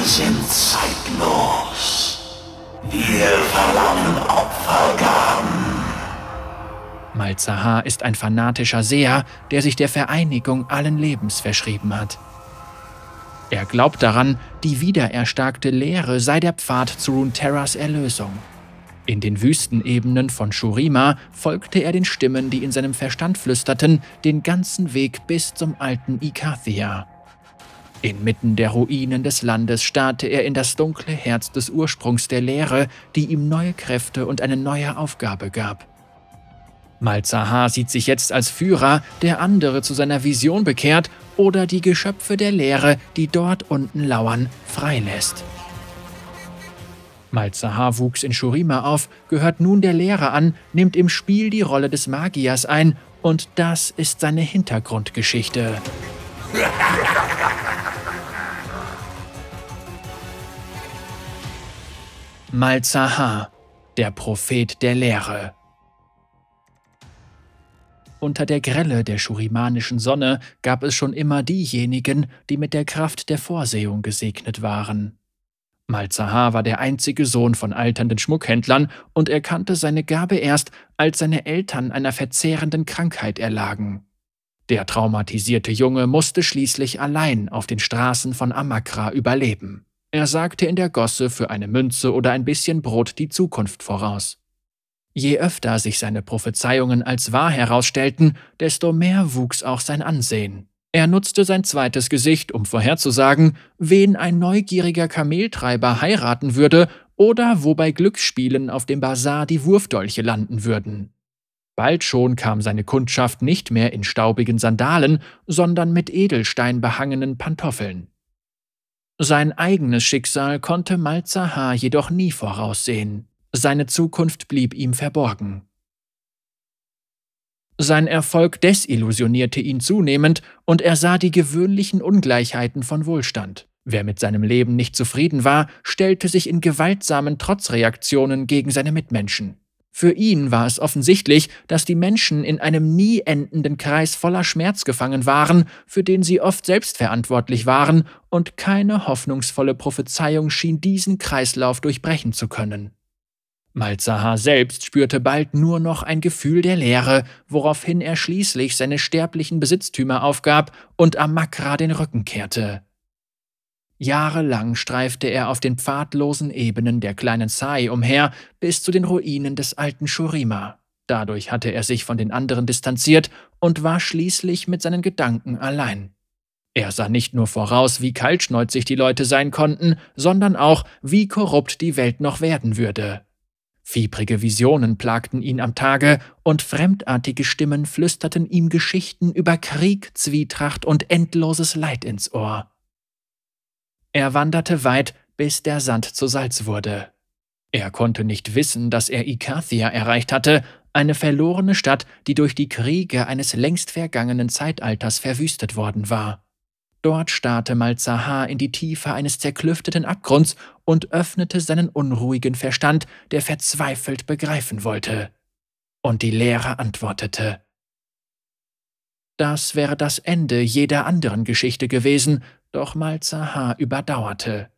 Wir sind zeitlos. Wir verlangen Opfergaben. Malzahar ist ein fanatischer Seher, der sich der Vereinigung allen Lebens verschrieben hat. Er glaubt daran, die wiedererstarkte Lehre sei der Pfad zu Runeterras Erlösung. In den Wüstenebenen von Shurima folgte er den Stimmen, die in seinem Verstand flüsterten, den ganzen Weg bis zum alten Ikathia. Inmitten der Ruinen des Landes starrte er in das dunkle Herz des Ursprungs der Lehre, die ihm neue Kräfte und eine neue Aufgabe gab. Malzahar sieht sich jetzt als Führer, der andere zu seiner Vision bekehrt oder die Geschöpfe der Lehre, die dort unten lauern, freilässt. Malzahar wuchs in Shurima auf, gehört nun der Lehre an, nimmt im Spiel die Rolle des Magiers ein und das ist seine Hintergrundgeschichte. Malzahar, der Prophet der Lehre. Unter der Grelle der schurimanischen Sonne gab es schon immer diejenigen, die mit der Kraft der Vorsehung gesegnet waren. Malzahar war der einzige Sohn von alternden Schmuckhändlern und erkannte seine Gabe erst, als seine Eltern einer verzehrenden Krankheit erlagen. Der traumatisierte Junge musste schließlich allein auf den Straßen von Amakra überleben. Er sagte in der Gosse für eine Münze oder ein bisschen Brot die Zukunft voraus. Je öfter sich seine Prophezeiungen als wahr herausstellten, desto mehr wuchs auch sein Ansehen. Er nutzte sein zweites Gesicht, um vorherzusagen, wen ein neugieriger Kameltreiber heiraten würde oder wo bei Glücksspielen auf dem Bazar die Wurfdolche landen würden. Bald schon kam seine Kundschaft nicht mehr in staubigen Sandalen, sondern mit Edelstein behangenen Pantoffeln. Sein eigenes Schicksal konnte Malzahar jedoch nie voraussehen. Seine Zukunft blieb ihm verborgen. Sein Erfolg desillusionierte ihn zunehmend und er sah die gewöhnlichen Ungleichheiten von Wohlstand. Wer mit seinem Leben nicht zufrieden war, stellte sich in gewaltsamen Trotzreaktionen gegen seine Mitmenschen. Für ihn war es offensichtlich, dass die Menschen in einem nie endenden Kreis voller Schmerz gefangen waren, für den sie oft selbst verantwortlich waren, und keine hoffnungsvolle Prophezeiung schien diesen Kreislauf durchbrechen zu können. Malzahar selbst spürte bald nur noch ein Gefühl der Leere, woraufhin er schließlich seine sterblichen Besitztümer aufgab und Amakra den Rücken kehrte. Jahrelang streifte er auf den pfadlosen Ebenen der kleinen Sai umher bis zu den Ruinen des alten Shurima. Dadurch hatte er sich von den anderen distanziert und war schließlich mit seinen Gedanken allein. Er sah nicht nur voraus, wie kaltschnäuzig die Leute sein konnten, sondern auch, wie korrupt die Welt noch werden würde. Fiebrige Visionen plagten ihn am Tage, und fremdartige Stimmen flüsterten ihm Geschichten über Krieg, Zwietracht und endloses Leid ins Ohr. Er wanderte weit, bis der Sand zu Salz wurde. Er konnte nicht wissen, dass er Ikathia erreicht hatte, eine verlorene Stadt, die durch die Kriege eines längst vergangenen Zeitalters verwüstet worden war. Dort starrte Malzahar in die Tiefe eines zerklüfteten Abgrunds und öffnete seinen unruhigen Verstand, der verzweifelt begreifen wollte. Und die Lehre antwortete. Das wäre das Ende jeder anderen Geschichte gewesen, doch Malzahar überdauerte.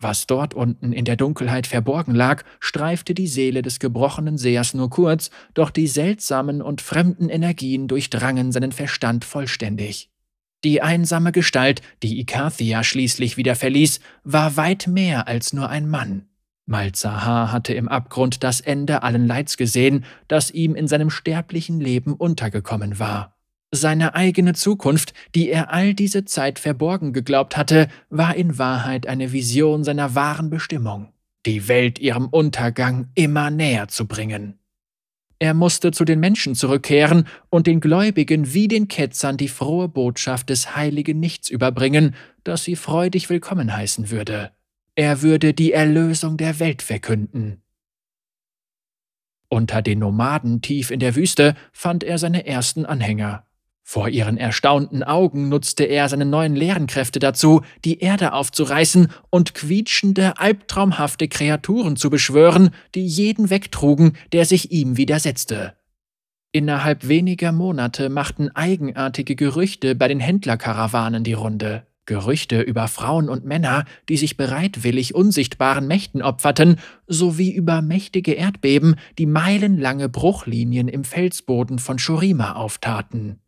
Was dort unten in der Dunkelheit verborgen lag, streifte die Seele des gebrochenen Sehers nur kurz, doch die seltsamen und fremden Energien durchdrangen seinen Verstand vollständig. Die einsame Gestalt, die Ikathia schließlich wieder verließ, war weit mehr als nur ein Mann. Malzahar hatte im Abgrund das Ende allen Leids gesehen, das ihm in seinem sterblichen Leben untergekommen war. Seine eigene Zukunft, die er all diese Zeit verborgen geglaubt hatte, war in Wahrheit eine Vision seiner wahren Bestimmung, die Welt ihrem Untergang immer näher zu bringen. Er musste zu den Menschen zurückkehren und den Gläubigen wie den Ketzern die frohe Botschaft des heiligen Nichts überbringen, das sie freudig willkommen heißen würde. Er würde die Erlösung der Welt verkünden. Unter den Nomaden tief in der Wüste fand er seine ersten Anhänger. Vor ihren erstaunten Augen nutzte er seine neuen Lehrenkräfte dazu, die Erde aufzureißen und quietschende, albtraumhafte Kreaturen zu beschwören, die jeden wegtrugen, der sich ihm widersetzte. Innerhalb weniger Monate machten eigenartige Gerüchte bei den Händlerkarawanen die Runde. Gerüchte über Frauen und Männer, die sich bereitwillig unsichtbaren Mächten opferten, sowie über mächtige Erdbeben, die meilenlange Bruchlinien im Felsboden von Shurima auftaten.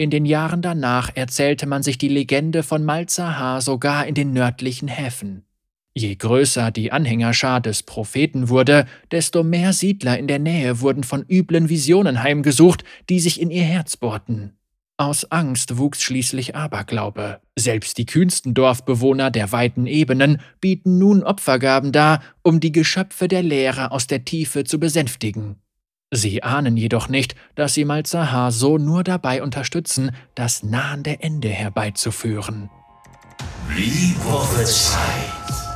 In den Jahren danach erzählte man sich die Legende von Malzahar sogar in den nördlichen Häfen. Je größer die Anhängerschar des Propheten wurde, desto mehr Siedler in der Nähe wurden von üblen Visionen heimgesucht, die sich in ihr Herz bohrten. Aus Angst wuchs schließlich Aberglaube. Selbst die kühnsten Dorfbewohner der weiten Ebenen bieten nun Opfergaben dar, um die Geschöpfe der Lehre aus der Tiefe zu besänftigen. Sie ahnen jedoch nicht, dass sie Malzahar so nur dabei unterstützen, das nahende Ende herbeizuführen. Wie prophezeit